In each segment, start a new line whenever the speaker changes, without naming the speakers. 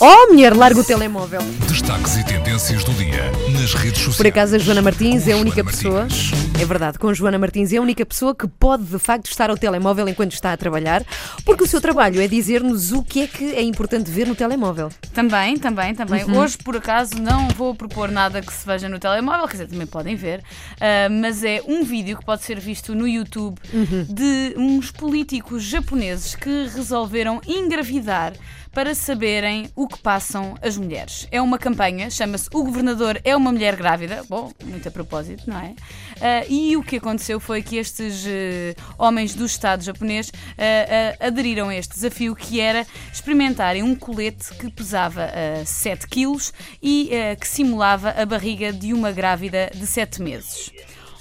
Oh, mulher, larga o telemóvel.
Destaques e tendências do dia nas redes sociais.
Por acaso a Joana Martins
Com
é a única
Joana
pessoa.
Martins.
É verdade, com Joana Martins é a única pessoa que pode de facto estar ao telemóvel enquanto está a trabalhar, porque o seu trabalho é dizer-nos o que é que é importante ver no telemóvel.
Também, também, também.
Uhum.
Hoje, por acaso, não vou propor nada que se veja no telemóvel, quer dizer, também podem ver, ah, mas é um vídeo que pode ser visto no YouTube
Uhum.
de uns políticos japoneses que resolveram engravidar para saberem o que passam as mulheres. É uma campanha, chama-se O Governador é uma Mulher Grávida. Bom, muito a propósito, não é? Ah, e o que aconteceu foi que estes eh, homens do Estado japonês ah, aderiram a este desafio que era experimentarem um colete que pesava ah, 7 quilos e que simulava a barriga de uma grávida de 7 meses.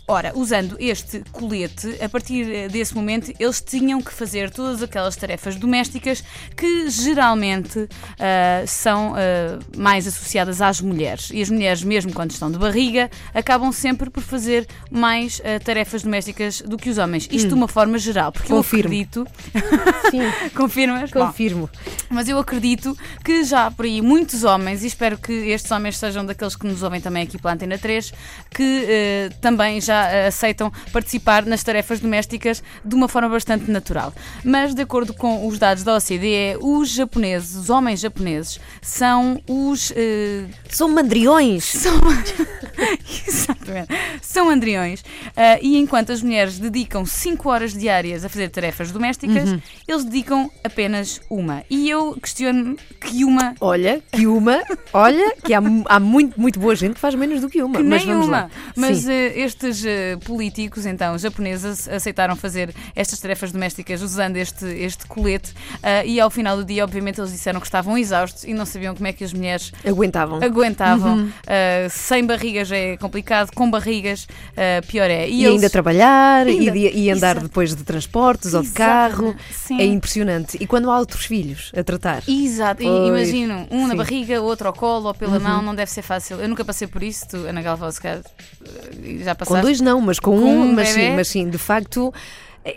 Ora, usando este colete, a partir eh, desse momento eles tinham que fazer todas aquelas tarefas domésticas que geralmente ah, são ah, mais associadas às mulheres. E as mulheres, mesmo quando estão de barriga, acabam sempre por fazer mais ah, tarefas domésticas do que os homens. Isto de uma forma geral, porque
Confirmo.
eu acredito.
Sim,
Confirmas? Bom,
confirmo.
mas eu acredito que já há por aí muitos homens, e espero que estes homens sejam daqueles que nos ouvem também aqui pela Antena 3, que também já eh, aceitam participar nas tarefas domésticas de uma forma bastante natural. Mas, de acordo com os dados da OCDE, os japoneses, os homens japoneses, são os. eh,
São mandriões.
são. Exatamente. São andriões. Ah, e enquanto as mulheres dedicam 5 horas diárias a fazer tarefas domésticas,
Uhum.
eles dedicam apenas uma. E eu questiono que uma.
Olha, que uma, olha, que há, há muito, muito boa gente que faz menos do que uma.
Que
mas
nem
vamos
uma.
lá.
Mas eh, estes eh, políticos, então, japoneses, aceitaram fazer estas tarefas domésticas usando este, este colete e ao final do dia, obviamente, eles disseram que estavam exaustos e não sabiam como é que as mulheres
aguentavam.
aguentavam.
Uhum.
Sem barrigas é complicado, com barrigas ah, pior é.
E,
eles-
ainda trabalhar,
Ainda-
e, de- e andar
Exato.
depois de transportes ou de carro.
Sim.
É impressionante. E quando há outros filhos a tratar?
Exato, e
Pois,
imagino, um na
sim. Uhum.
barriga, outro ao colo ou pela mão, não deve ser fácil. Eu nunca passei por isso, tu, Ana Galvão, se calhar, eh, já
Com
passaste.
dois não, mas com,
Com
um,
um
mas sim, mas sim, de facto,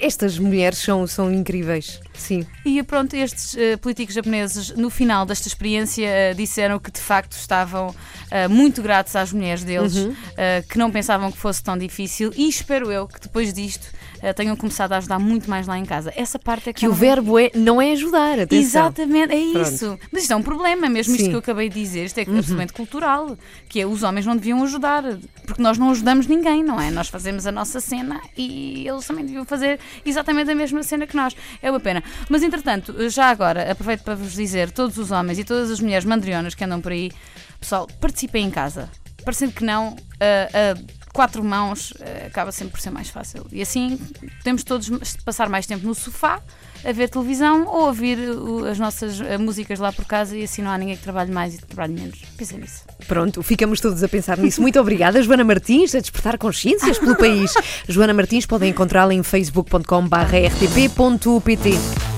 estas mulheres são, são incríveis. Sim.
E pronto, estes eh, políticos japoneses, no final desta experiência, eh, disseram que de facto estavam eh, muito gratos às mulheres deles,
Uhum.
que não pensavam que fosse tão difícil e espero eu que depois disto tenham começado a ajudar muito mais lá em casa. Essa parte é que,
Que o
não-
verbo é, não é ajudar, atenção.
Exatamente, é
Pronto.
isso. Mas isto é um problema, mesmo isto
Sim. Uhum.
que eu acabei de dizer, isto é absolutamente cultural, que é os homens não deviam ajudar, porque nós não ajudamos ninguém, não é? Nós fazemos a nossa cena e eles também deviam fazer exatamente a mesma cena que nós. É uma pena. Mas entretanto, já agora, aproveito para vos dizer, todos os homens e todas as mulheres mandrionas que andam por aí, pessoal, participem em casa. Parecendo que não, a- a quatro mãos eh, acaba sempre por ser mais fácil. E assim podemos todos passar mais tempo no sofá a ver televisão ou ouvir as nossas uh, músicas lá por casa e assim não há ninguém que trabalhe mais e que trabalhe menos. Pensem nisso.
Pronto, ficamos todos a pensar nisso. Muito obrigada, Joana Martins, a despertar consciências pelo país. Joana Martins podem encontrá-la em facebook.com/rtp.pt.